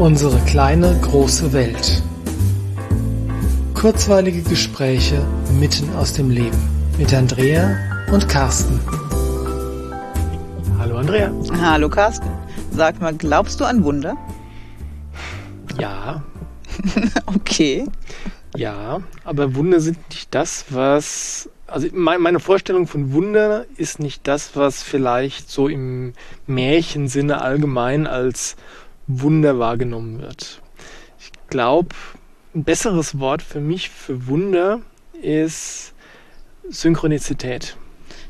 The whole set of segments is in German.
Unsere kleine große Welt. Kurzweilige Gespräche mitten aus dem Leben mit Andrea und Carsten. Hallo Andrea. Hallo Carsten. Sag mal, glaubst du an Wunder? Ja. okay. Ja, aber Wunder sind nicht das, was. Also meine Vorstellung von Wunder ist nicht das, was vielleicht so im Märchensinne allgemein als Wunder wahrgenommen wird. Ich glaube, ein besseres Wort für mich für Wunder ist Synchronizität.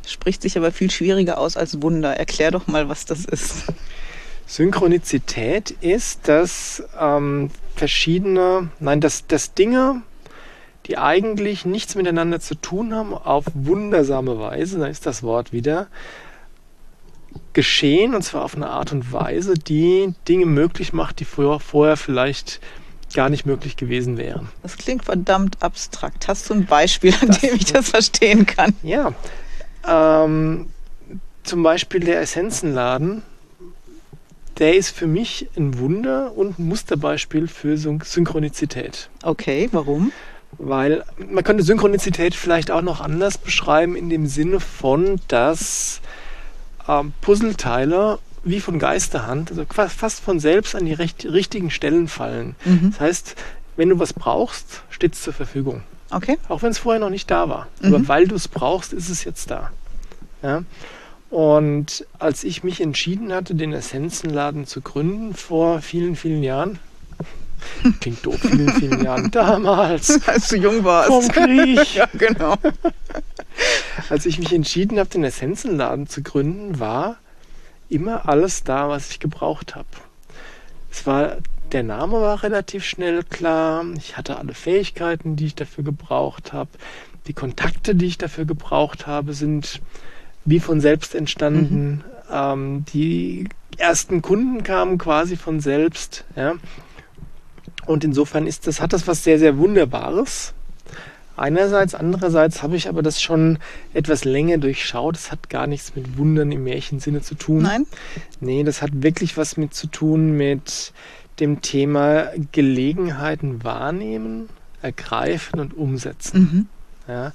Spricht sich aber viel schwieriger aus als Wunder. Erklär doch mal, was das ist. Synchronizität ist, dass ähm, verschiedene, nein, dass, dass Dinge die eigentlich nichts miteinander zu tun haben, auf wundersame Weise, da ist das Wort wieder, geschehen und zwar auf eine Art und Weise, die Dinge möglich macht, die vorher, vorher vielleicht gar nicht möglich gewesen wären. Das klingt verdammt abstrakt. Hast du ein Beispiel, an das dem ich das verstehen kann? Ja. Ähm, zum Beispiel der Essenzenladen, der ist für mich ein Wunder und ein Musterbeispiel für Synchronizität. Okay, warum? Weil man könnte Synchronizität vielleicht auch noch anders beschreiben, in dem Sinne von, dass ähm, Puzzleteile wie von Geisterhand, also fast von selbst an die recht, richtigen Stellen fallen. Mhm. Das heißt, wenn du was brauchst, steht es zur Verfügung. Okay. Auch wenn es vorher noch nicht da war. Mhm. Aber weil du es brauchst, ist es jetzt da. Ja? Und als ich mich entschieden hatte, den Essenzenladen zu gründen vor vielen, vielen Jahren, Klingt doof, vielen, vielen Jahren. Damals. Als du jung warst. Vom Krieg. ja, genau. Als ich mich entschieden habe, den Essenzenladen zu gründen, war immer alles da, was ich gebraucht habe. Es war, der Name war relativ schnell klar. Ich hatte alle Fähigkeiten, die ich dafür gebraucht habe. Die Kontakte, die ich dafür gebraucht habe, sind wie von selbst entstanden. Mhm. Ähm, die ersten Kunden kamen quasi von selbst. Ja. Und insofern ist das, hat das was sehr, sehr Wunderbares. Einerseits, andererseits habe ich aber das schon etwas länger durchschaut. Das hat gar nichts mit Wundern im Märchensinne zu tun. Nein? Nee, das hat wirklich was mit zu tun mit dem Thema Gelegenheiten wahrnehmen, ergreifen und umsetzen. Mhm. Ja.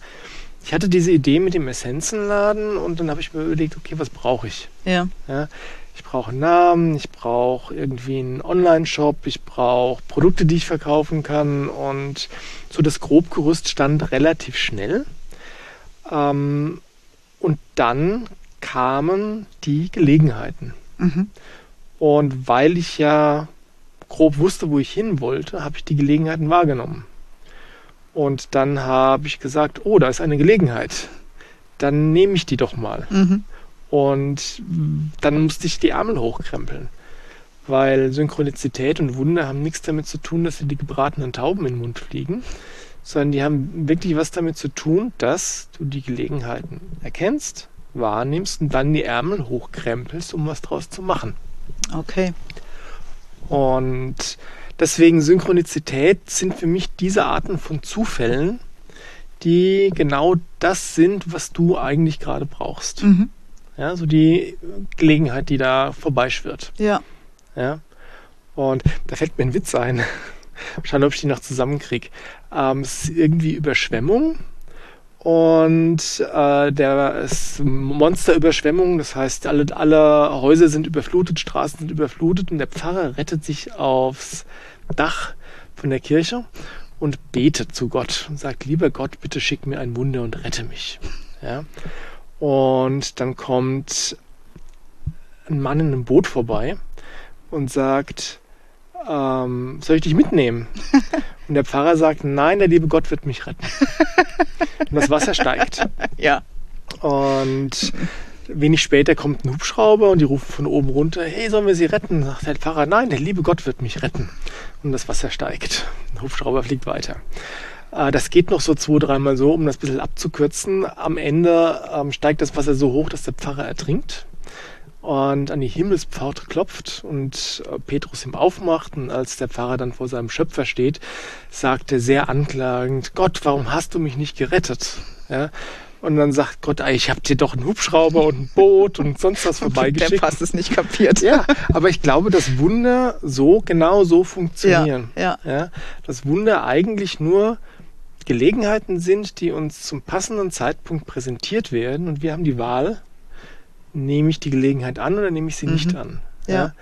Ich hatte diese Idee mit dem Essenzenladen und dann habe ich mir überlegt, okay, was brauche ich? Ja. ja ich brauche einen Namen, ich brauche irgendwie einen Online-Shop, ich brauche Produkte, die ich verkaufen kann und so das Grobgerüst stand relativ schnell. Ähm, und dann kamen die Gelegenheiten. Mhm. Und weil ich ja grob wusste, wo ich hin wollte, habe ich die Gelegenheiten wahrgenommen. Und dann habe ich gesagt, oh, da ist eine Gelegenheit. Dann nehme ich die doch mal. Mhm. Und dann musste ich die Ärmel hochkrempeln. Weil Synchronizität und Wunder haben nichts damit zu tun, dass sie die gebratenen Tauben in den Mund fliegen, sondern die haben wirklich was damit zu tun, dass du die Gelegenheiten erkennst, wahrnimmst und dann die Ärmel hochkrempelst, um was draus zu machen. Okay. Und deswegen Synchronizität sind für mich diese Arten von Zufällen, die genau das sind, was du eigentlich gerade brauchst. Mhm. Ja, so die Gelegenheit, die da vorbeischwirrt. Ja. Ja. Und da fällt mir ein Witz ein. Schauen, ob ich die noch zusammenkriege. Ähm, es ist irgendwie Überschwemmung. Und äh, der ist Monsterüberschwemmung, das heißt, alle, alle Häuser sind überflutet, Straßen sind überflutet und der Pfarrer rettet sich aufs Dach von der Kirche und betet zu Gott und sagt, lieber Gott, bitte schick mir ein Wunder und rette mich. Ja? Und dann kommt ein Mann in einem Boot vorbei und sagt, ähm, soll ich dich mitnehmen? Und der Pfarrer sagt, nein, der liebe Gott wird mich retten. Und das Wasser steigt. Ja. Und wenig später kommt ein Hubschrauber und die rufen von oben runter, hey, sollen wir sie retten? Sagt der Pfarrer, nein, der liebe Gott wird mich retten. Und das Wasser steigt. Der Hubschrauber fliegt weiter. Äh, das geht noch so zwei, dreimal so, um das ein bisschen abzukürzen. Am Ende ähm, steigt das Wasser so hoch, dass der Pfarrer ertrinkt. und an die Himmelspforte klopft und äh, Petrus ihm aufmacht. Und als der Pfarrer dann vor seinem Schöpfer steht, sagt er sehr anklagend, Gott, warum hast du mich nicht gerettet? Ja, und dann sagt Gott, ich hab dir doch einen Hubschrauber und ein Boot und sonst was vorbeigeschickt. Der passt es nicht kapiert. Ja, aber ich glaube, dass Wunder so, genau so funktionieren. Ja, ja. ja dass Wunder eigentlich nur Gelegenheiten sind, die uns zum passenden Zeitpunkt präsentiert werden und wir haben die Wahl, nehme ich die Gelegenheit an oder nehme ich sie mhm. nicht an. Ja. ja.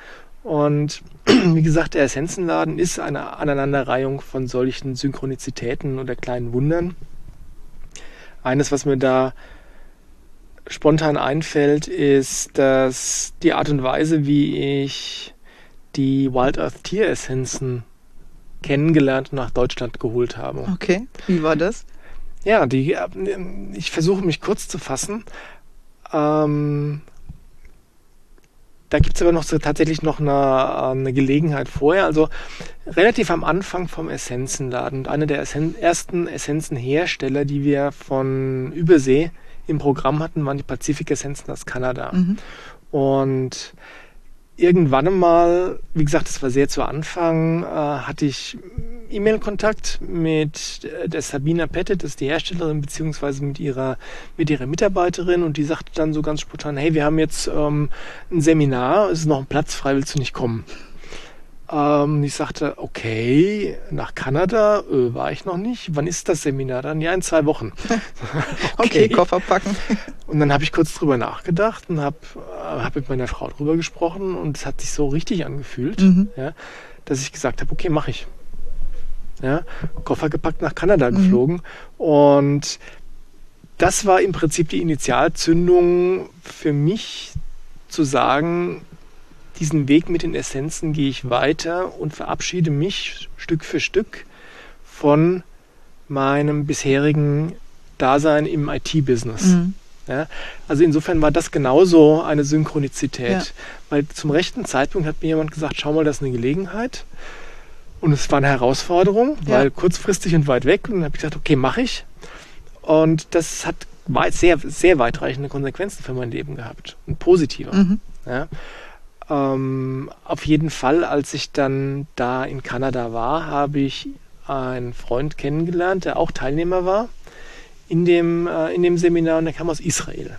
Und wie gesagt, der Essenzenladen ist eine Aneinanderreihung von solchen Synchronizitäten oder kleinen Wundern. Eines, was mir da spontan einfällt, ist, dass die Art und Weise, wie ich die Wild Earth Tieressenzen kennengelernt und nach Deutschland geholt habe. Okay, wie war das? Ja, die, äh, ich versuche mich kurz zu fassen. Ähm, da gibt es aber noch so tatsächlich noch eine, eine, Gelegenheit vorher. Also relativ am Anfang vom Essenzenladen. Und einer der Essen, ersten Essenzenhersteller, die wir von Übersee im Programm hatten, waren die Pazifik-Essenzen aus Kanada. Mhm. Und irgendwann einmal, wie gesagt, das war sehr zu Anfang, äh, hatte ich E-Mail-Kontakt mit der Sabina Pettet, das ist die Herstellerin, beziehungsweise mit ihrer, mit ihrer Mitarbeiterin und die sagte dann so ganz spontan, hey, wir haben jetzt ähm, ein Seminar, es ist noch ein Platz frei, willst du nicht kommen? Ähm, ich sagte, okay, nach Kanada äh, war ich noch nicht. Wann ist das Seminar dann? Ja, in zwei Wochen. okay. okay, Koffer packen. Und dann habe ich kurz drüber nachgedacht und habe hab mit meiner Frau drüber gesprochen und es hat sich so richtig angefühlt, mhm. ja, dass ich gesagt habe, okay, mache ich. Ja, Koffer gepackt nach Kanada mhm. geflogen und das war im Prinzip die Initialzündung für mich zu sagen, diesen Weg mit den Essenzen gehe ich weiter und verabschiede mich Stück für Stück von meinem bisherigen Dasein im IT-Business. Mhm. Ja, also insofern war das genauso eine Synchronizität, ja. weil zum rechten Zeitpunkt hat mir jemand gesagt, schau mal, das ist eine Gelegenheit. Und es war eine Herausforderung, ja. weil kurzfristig und weit weg. Und dann habe ich gesagt, okay, mache ich. Und das hat sehr, sehr weitreichende Konsequenzen für mein Leben gehabt. Und positiver. Mhm. Ja. Ähm, auf jeden Fall, als ich dann da in Kanada war, habe ich einen Freund kennengelernt, der auch Teilnehmer war in dem, äh, in dem Seminar und der kam aus Israel.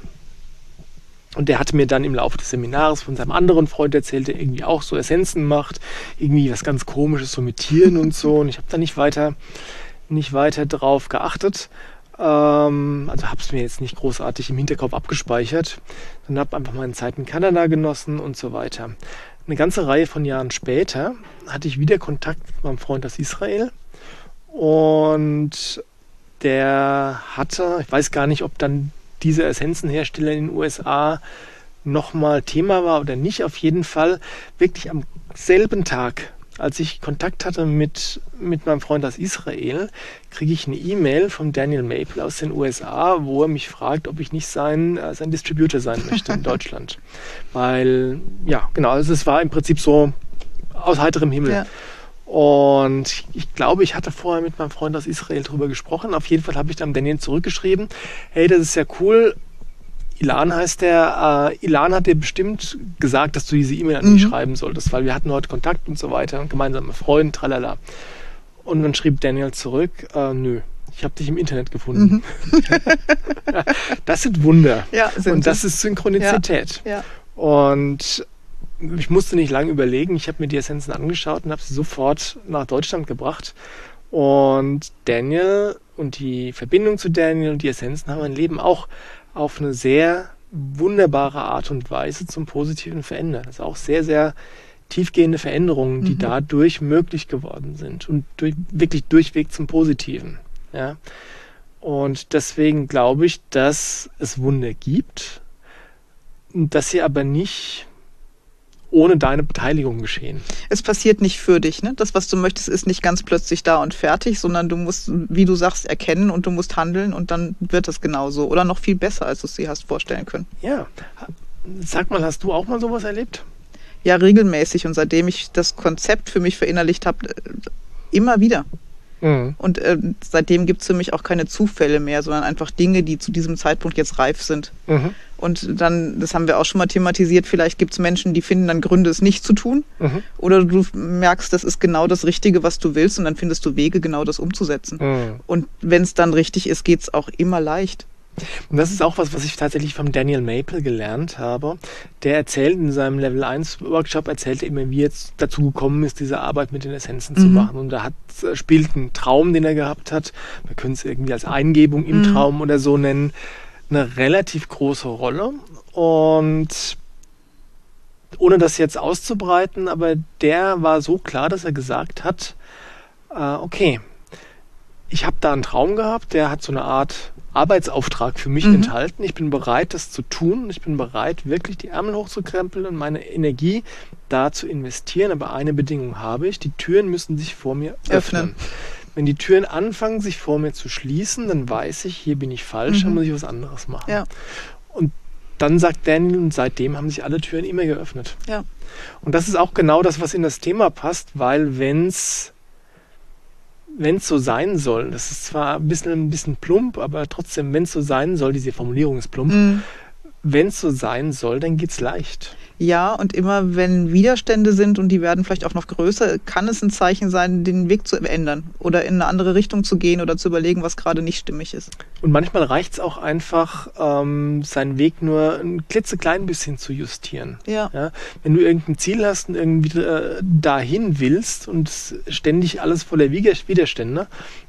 Und der hatte mir dann im Laufe des Seminars von seinem anderen Freund erzählt, der irgendwie auch so Essenzen macht, irgendwie was ganz Komisches so mit Tieren und so. Und ich habe da nicht weiter, nicht weiter drauf geachtet. Ähm, also habe es mir jetzt nicht großartig im Hinterkopf abgespeichert, sondern habe einfach meine Zeit in Kanada genossen und so weiter. Eine ganze Reihe von Jahren später hatte ich wieder Kontakt mit meinem Freund aus Israel und der hatte, ich weiß gar nicht, ob dann dieser Essenzenhersteller in den USA nochmal Thema war oder nicht, auf jeden Fall wirklich am selben Tag als ich Kontakt hatte mit, mit meinem Freund aus Israel, kriege ich eine E-Mail von Daniel Maple aus den USA, wo er mich fragt, ob ich nicht sein, äh, sein Distributor sein möchte in Deutschland. Weil, ja, genau, also es war im Prinzip so aus heiterem Himmel. Ja. Und ich glaube, ich hatte vorher mit meinem Freund aus Israel drüber gesprochen. Auf jeden Fall habe ich dann Daniel zurückgeschrieben, hey, das ist ja cool, Ilan heißt der. Äh, Ilan hat dir bestimmt gesagt, dass du diese E-Mail an mich mhm. schreiben solltest, weil wir hatten heute Kontakt und so weiter und gemeinsame Freunde, tralala. Und dann schrieb Daniel zurück, äh, nö, ich habe dich im Internet gefunden. Mhm. das sind Wunder. Ja, sind und das ist Synchronizität. Ja, ja. Und ich musste nicht lange überlegen. Ich habe mir die Essenzen angeschaut und habe sie sofort nach Deutschland gebracht. Und Daniel und die Verbindung zu Daniel und die Essenzen haben mein Leben auch auf eine sehr wunderbare Art und Weise zum Positiven verändert. Das ist auch sehr, sehr tiefgehende Veränderungen, die mhm. dadurch möglich geworden sind und durch, wirklich durchweg zum Positiven. Ja. Und deswegen glaube ich, dass es Wunder gibt, dass sie aber nicht ohne deine Beteiligung geschehen. Es passiert nicht für dich. Ne? Das, was du möchtest, ist nicht ganz plötzlich da und fertig, sondern du musst, wie du sagst, erkennen und du musst handeln und dann wird es genauso oder noch viel besser, als du es dir hast vorstellen können. Ja. Sag mal, hast du auch mal sowas erlebt? Ja, regelmäßig. Und seitdem ich das Konzept für mich verinnerlicht habe, immer wieder. Mhm. Und äh, seitdem gibt es für mich auch keine Zufälle mehr, sondern einfach Dinge, die zu diesem Zeitpunkt jetzt reif sind. Mhm. Und dann, das haben wir auch schon mal thematisiert, vielleicht gibt es Menschen, die finden dann Gründe, es nicht zu tun. Mhm. Oder du merkst, das ist genau das Richtige, was du willst, und dann findest du Wege, genau das umzusetzen. Mhm. Und wenn es dann richtig ist, geht es auch immer leicht. Und das ist auch was, was ich tatsächlich vom Daniel Maple gelernt habe. Der erzählt in seinem Level 1 Workshop, erzählt er immer, wie jetzt dazu gekommen ist, diese Arbeit mit den Essenzen mhm. zu machen. Und da hat, äh, spielt ein Traum, den er gehabt hat. Wir können es irgendwie als Eingebung im mhm. Traum oder so nennen, eine relativ große Rolle. Und ohne das jetzt auszubreiten, aber der war so klar, dass er gesagt hat, äh, okay, ich habe da einen Traum gehabt, der hat so eine Art Arbeitsauftrag für mich mhm. enthalten. Ich bin bereit, das zu tun. Ich bin bereit, wirklich die Ärmel hochzukrempeln und meine Energie da zu investieren. Aber eine Bedingung habe ich, die Türen müssen sich vor mir öffnen. öffnen. Wenn die Türen anfangen, sich vor mir zu schließen, dann weiß ich, hier bin ich falsch, mhm. dann muss ich was anderes machen. Ja. Und dann sagt Daniel, und seitdem haben sich alle Türen immer geöffnet. Ja. Und das ist auch genau das, was in das Thema passt, weil wenn es wenn es so sein soll, das ist zwar ein bisschen, ein bisschen plump, aber trotzdem, wenn es so sein soll, diese Formulierung ist plump, mm. wenn es so sein soll, dann geht es leicht. Ja, und immer wenn Widerstände sind und die werden vielleicht auch noch größer, kann es ein Zeichen sein, den Weg zu ändern oder in eine andere Richtung zu gehen oder zu überlegen, was gerade nicht stimmig ist. Und manchmal reicht es auch einfach, ähm, seinen Weg nur ein klitzeklein bisschen zu justieren. Ja. ja. Wenn du irgendein Ziel hast und irgendwie äh, dahin willst und ständig alles voller Widerstände,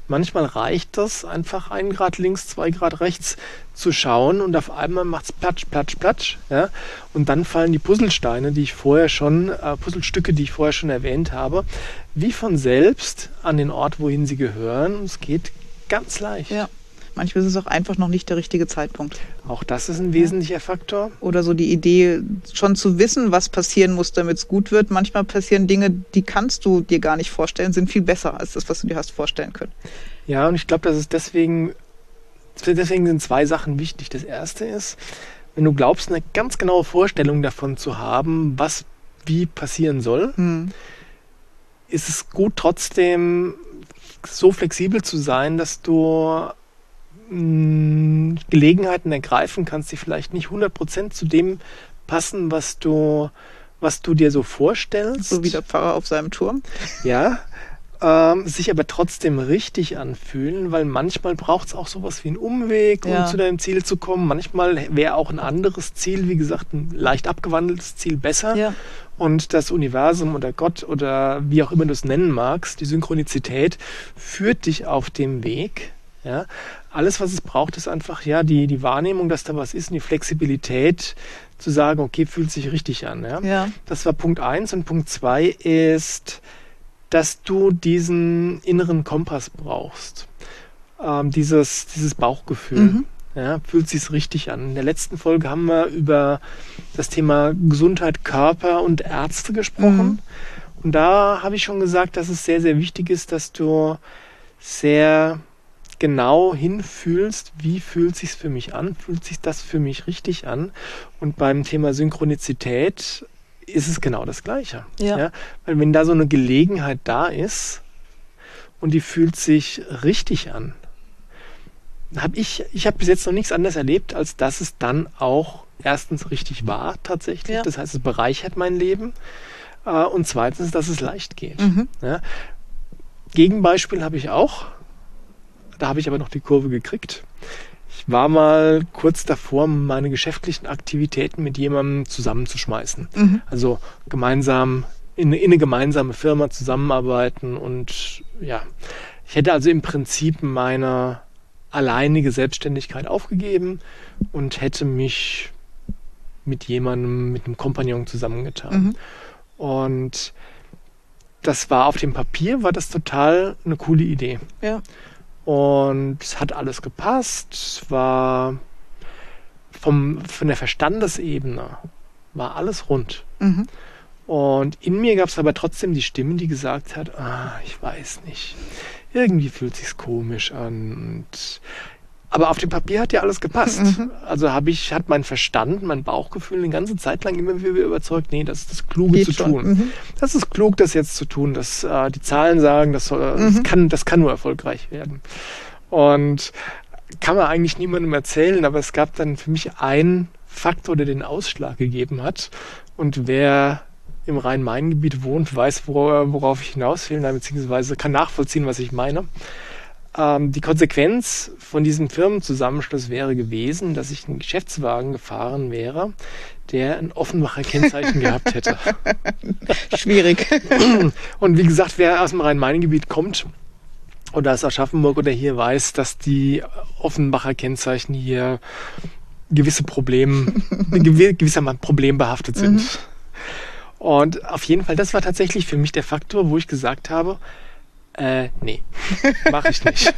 manchmal reicht das einfach einen Grad links, zwei Grad rechts zu schauen und auf einmal macht es platsch, platsch, platsch. Ja? Und dann fallen die Puzzlesteine, die ich vorher schon, äh, Puzzlestücke, die ich vorher schon erwähnt habe, wie von selbst an den Ort, wohin sie gehören. Und es geht ganz leicht. Ja. Manchmal ist es auch einfach noch nicht der richtige Zeitpunkt. Auch das ist ein wesentlicher Faktor. Oder so die Idee, schon zu wissen, was passieren muss, damit es gut wird. Manchmal passieren Dinge, die kannst du dir gar nicht vorstellen, sind viel besser als das, was du dir hast vorstellen können. Ja, und ich glaube, das ist deswegen deswegen sind zwei Sachen wichtig. Das erste ist, wenn du glaubst, eine ganz genaue Vorstellung davon zu haben, was wie passieren soll, hm. ist es gut trotzdem so flexibel zu sein, dass du mh, Gelegenheiten ergreifen kannst, die vielleicht nicht 100% zu dem passen, was du, was du dir so vorstellst. So wie der Pfarrer auf seinem Turm. Ja, ähm, sich aber trotzdem richtig anfühlen, weil manchmal braucht es auch sowas wie einen Umweg, um ja. zu deinem Ziel zu kommen. Manchmal wäre auch ein anderes Ziel, wie gesagt, ein leicht abgewandeltes Ziel besser. Ja. Und das Universum oder Gott oder wie auch immer du es nennen magst, die Synchronizität führt dich auf dem Weg. Ja, alles, was es braucht, ist einfach ja die, die Wahrnehmung, dass da was ist und die Flexibilität zu sagen, okay, fühlt sich richtig an. Ja? ja. Das war Punkt eins und Punkt zwei ist, dass du diesen inneren Kompass brauchst. Ähm, dieses, dieses Bauchgefühl. Mhm. Ja, fühlt sich richtig an. In der letzten Folge haben wir über das Thema Gesundheit, Körper und Ärzte gesprochen. Mhm. Und da habe ich schon gesagt, dass es sehr, sehr wichtig ist, dass du sehr genau hinfühlst, wie fühlt sich für mich an, fühlt sich das für mich richtig an. Und beim Thema Synchronizität ist es genau das Gleiche. Ja. ja. Weil wenn da so eine Gelegenheit da ist und die fühlt sich richtig an, habe ich, ich habe bis jetzt noch nichts anderes erlebt, als dass es dann auch erstens richtig war tatsächlich. Ja. Das heißt, es bereichert mein Leben. Äh, und zweitens, dass es leicht geht. Mhm. Ja. Gegenbeispiel habe ich auch. Da habe ich aber noch die Kurve gekriegt. Ich war mal kurz davor, meine geschäftlichen Aktivitäten mit jemandem zusammenzuschmeißen. Mhm. Also gemeinsam in, in eine gemeinsame Firma zusammenarbeiten und ja, ich hätte also im Prinzip meine alleinige Selbstständigkeit aufgegeben und hätte mich mit jemandem, mit einem Kompagnon zusammengetan. Mhm. Und das war auf dem Papier, war das total eine coole Idee. Ja. Und es hat alles gepasst. Es war vom, von der Verstandesebene war alles rund. Mhm. Und in mir gab es aber trotzdem die Stimme, die gesagt hat, ah, ich weiß nicht. Irgendwie fühlt sich's komisch an. Und Aber auf dem Papier hat ja alles gepasst. Mhm. Also habe ich, hat mein Verstand, mein Bauchgefühl eine ganze Zeit lang immer wieder überzeugt, nee, das ist das Kluge Geht zu schon. tun. Mhm. Das ist klug, das jetzt zu tun. Das, äh, die Zahlen sagen, das, soll, mhm. das, kann, das kann nur erfolgreich werden. Und kann man eigentlich niemandem erzählen, aber es gab dann für mich einen Faktor, der den Ausschlag gegeben hat. Und wer im Rhein-Main-Gebiet wohnt, weiß, worauf ich hinaus will, beziehungsweise kann nachvollziehen, was ich meine. Ähm, die Konsequenz von diesem Firmenzusammenschluss wäre gewesen, dass ich einen Geschäftswagen gefahren wäre, der ein Offenbacher Kennzeichen gehabt hätte. Schwierig. Und wie gesagt, wer aus dem Rhein-Main-Gebiet kommt oder aus Aschaffenburg oder hier weiß, dass die Offenbacher Kennzeichen hier gewisse Probleme, gewissermaßen problembehaftet sind. Mhm. Und auf jeden Fall, das war tatsächlich für mich der Faktor, wo ich gesagt habe, äh, nee, mache ich nicht.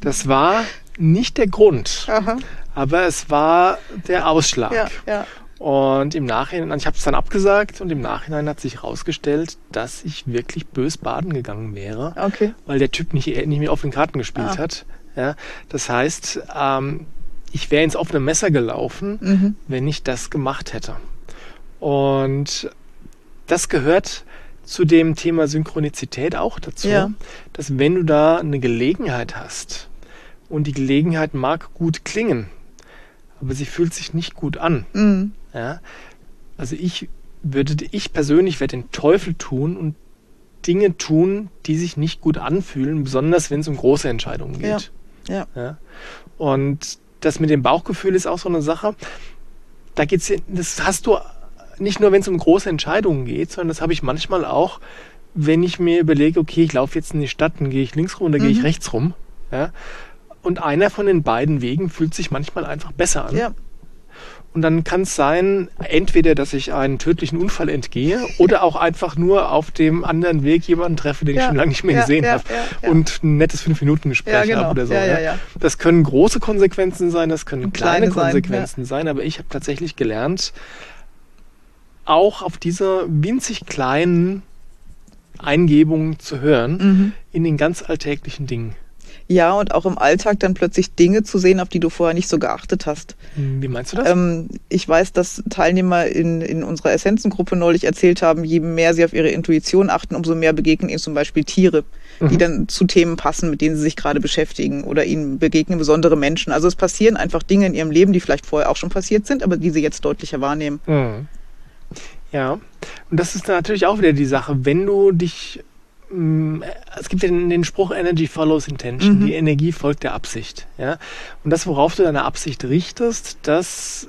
das war nicht der Grund, Aha. aber es war der Ausschlag. Ja, ja. Und im Nachhinein, ich habe es dann abgesagt und im Nachhinein hat sich herausgestellt, dass ich wirklich bös baden gegangen wäre, okay. weil der Typ nicht, nicht mehr auf den Karten gespielt ah. hat. Ja, das heißt, ähm, ich wäre ins offene Messer gelaufen, mhm. wenn ich das gemacht hätte. Und das gehört zu dem Thema Synchronizität auch dazu, ja. dass wenn du da eine Gelegenheit hast und die Gelegenheit mag gut klingen, aber sie fühlt sich nicht gut an. Mhm. Ja? Also ich würde, ich persönlich werde den Teufel tun und Dinge tun, die sich nicht gut anfühlen, besonders wenn es um große Entscheidungen geht. Ja. ja. Und das mit dem Bauchgefühl ist auch so eine Sache. Da geht's, das hast du nicht nur, wenn es um große Entscheidungen geht, sondern das habe ich manchmal auch, wenn ich mir überlege, okay, ich laufe jetzt in die Stadt, dann gehe ich links rum oder mhm. gehe ich mhm. rechts rum. Ja? Und einer von den beiden Wegen fühlt sich manchmal einfach besser an. Ja. Und dann kann es sein, entweder, dass ich einen tödlichen Unfall entgehe oder auch einfach nur auf dem anderen Weg jemanden treffe, den ja, ich schon lange nicht mehr ja, gesehen ja, habe und ein nettes Fünf-Minuten-Gespräch genau. habe oder so. Das können große Konsequenzen sein, das können kleine, kleine, Konsequenzen sein, aber ich habe tatsächlich gelernt, auch auf diese winzig kleinen Eingebungen zu hören mhm. in den ganz alltäglichen Dingen. Ja, und auch im Alltag dann plötzlich Dinge zu sehen, auf die du vorher nicht so geachtet hast. Hm, wie meinst du das? Ähm, ich weiß, dass Teilnehmer in, in unserer Essenzengruppe neulich erzählt haben, je mehr sie auf ihre Intuition achten, umso mehr begegnen ihnen zum Beispiel Tiere, mhm. die dann zu Themen passen, mit denen sie sich gerade beschäftigen oder ihnen begegnen besondere Menschen. Also es passieren einfach Dinge in ihrem Leben, die vielleicht vorher auch schon passiert sind, aber die sie jetzt deutlicher wahrnehmen. Mhm. Ja, und das ist natürlich auch wieder die Sache, wenn du dich mm, es gibt den, den Spruch Energy follows intention. Mhm. Die Energie folgt der Absicht. Ja? Und das, worauf du deine Absicht richtest, das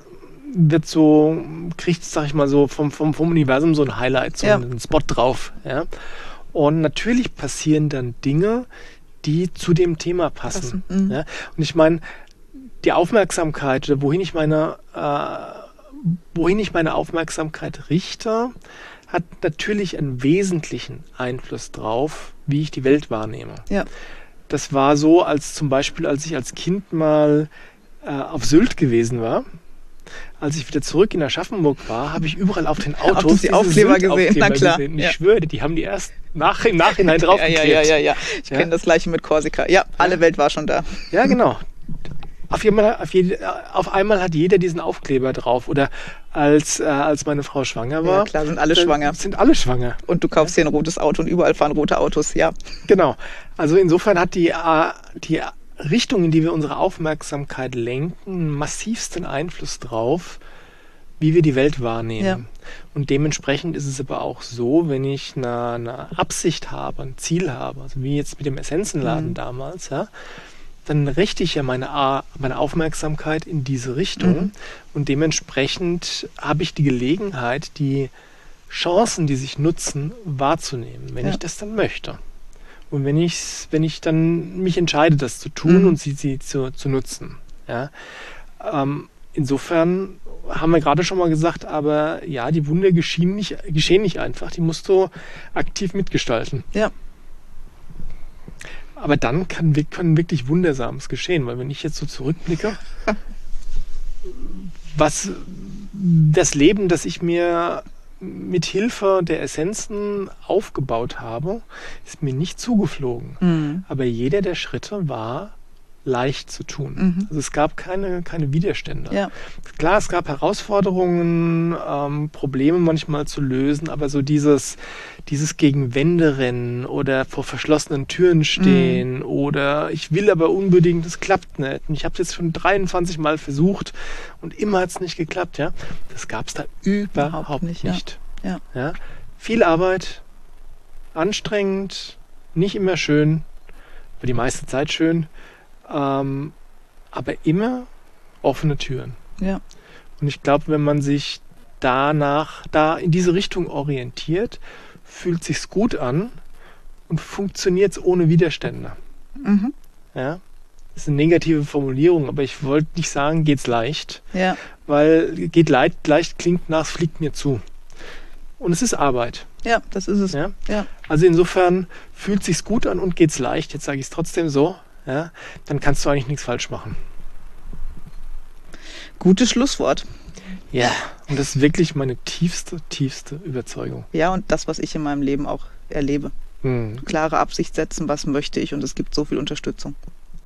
wird so, kriegt, sag ich mal so, vom, vom, vom Universum so ein Highlight, so ja. einen Spot drauf. Ja? Und natürlich passieren dann Dinge, die zu dem Thema passen. passen. Mhm. Ja? Und ich meine, die Aufmerksamkeit, wohin ich meine äh, wohin ich meine Aufmerksamkeit richte, hat natürlich einen wesentlichen Einfluss drauf, wie ich die Welt wahrnehme. Ja. Das war so, als zum Beispiel, als ich als Kind mal äh, auf Sylt gewesen war. Als ich wieder zurück in Aschaffenburg war, habe ich überall auf den Autos die Aufkleber gesehen. Na klar. Gesehen. Ich ja. schwöre, die haben die erst nach, im Nachhinein draufgeklebt. ja, ja, ja, ja. Ich ja. kenne das gleiche mit Korsika. Ja, alle Welt war schon da. Ja, genau. Auf einmal, auf, jede, auf einmal hat jeder diesen Aufkleber drauf. Oder als, äh, als meine Frau schwanger war. Ja, klar, sind alle schwanger. Sind alle schwanger. Und du kaufst ja. hier ein rotes Auto und überall fahren rote Autos, ja. Genau. Also insofern hat die, äh, die Richtung, in die wir unsere Aufmerksamkeit lenken, massivsten Einfluss drauf, wie wir die Welt wahrnehmen. Ja. Und dementsprechend ist es aber auch so, wenn ich eine, eine Absicht habe, ein Ziel habe, also wie jetzt mit dem Essenzenladen mhm. damals, ja, dann richte ich ja meine, meine Aufmerksamkeit in diese Richtung mhm. und dementsprechend habe ich die Gelegenheit, die Chancen, die sich nutzen, wahrzunehmen, wenn ja. ich das dann möchte. Und wenn ich, wenn ich dann mich entscheide, das zu tun mhm. und sie, sie zu, zu nutzen. Ja? Ähm, insofern haben wir gerade schon mal gesagt, aber ja, die Wunder geschehen nicht, geschehen nicht einfach, die musst du aktiv mitgestalten. Ja. Aber dann kann, kann wirklich Wundersames geschehen, weil wenn ich jetzt so zurückblicke, was das Leben, das ich mir mit Hilfe der Essenzen aufgebaut habe, ist mir nicht zugeflogen. Mhm. Aber jeder der Schritte war leicht zu tun. Mhm. Also es gab keine, keine Widerstände. Ja. Klar, es gab Herausforderungen, ähm, Probleme manchmal zu lösen, aber so dieses, dieses gegen Wände rennen oder vor verschlossenen Türen stehen mhm. oder ich will aber unbedingt, es klappt nicht. Ich habe es jetzt schon 23 Mal versucht und immer hat es nicht geklappt. Ja, Das gab es da überhaupt, überhaupt nicht. nicht. Ja. Ja. ja. Viel Arbeit, anstrengend, nicht immer schön, aber die meiste Zeit schön. Ähm, aber immer offene Türen. Ja. Und ich glaube, wenn man sich danach, da in diese Richtung orientiert, fühlt sich's gut an und funktioniert ohne Widerstände. Mhm. Ja. Das ist eine negative Formulierung, aber ich wollte nicht sagen, geht's leicht. Ja. Weil geht leicht, leicht klingt nach, es fliegt mir zu. Und es ist Arbeit. Ja, das ist es. Ja? ja. Also insofern fühlt sich's gut an und geht's leicht. Jetzt sage ich es trotzdem so ja, dann kannst du eigentlich nichts falsch machen. Gutes Schlusswort. Ja, und das ist wirklich meine tiefste, tiefste Überzeugung. Ja, und das, was ich in meinem Leben auch erlebe. Hm. Klare Absicht setzen, was möchte ich und es gibt so viel Unterstützung.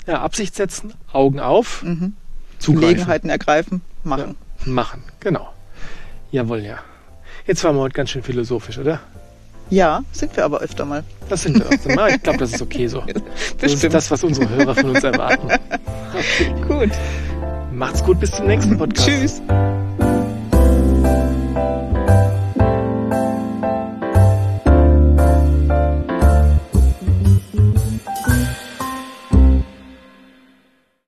Ja, Absicht setzen, Augen auf, mhm. Gelegenheiten ergreifen, machen. Ja, machen, genau. Jawohl, ja. Jetzt waren wir heute ganz schön philosophisch, oder? Ja, sind wir aber öfter mal. Das sind wir öfter mal. Ich glaube, das ist okay so. Das ist das, was unsere Hörer von uns erwarten. Okay. Gut. Macht's gut, bis zum nächsten Podcast. Tschüss.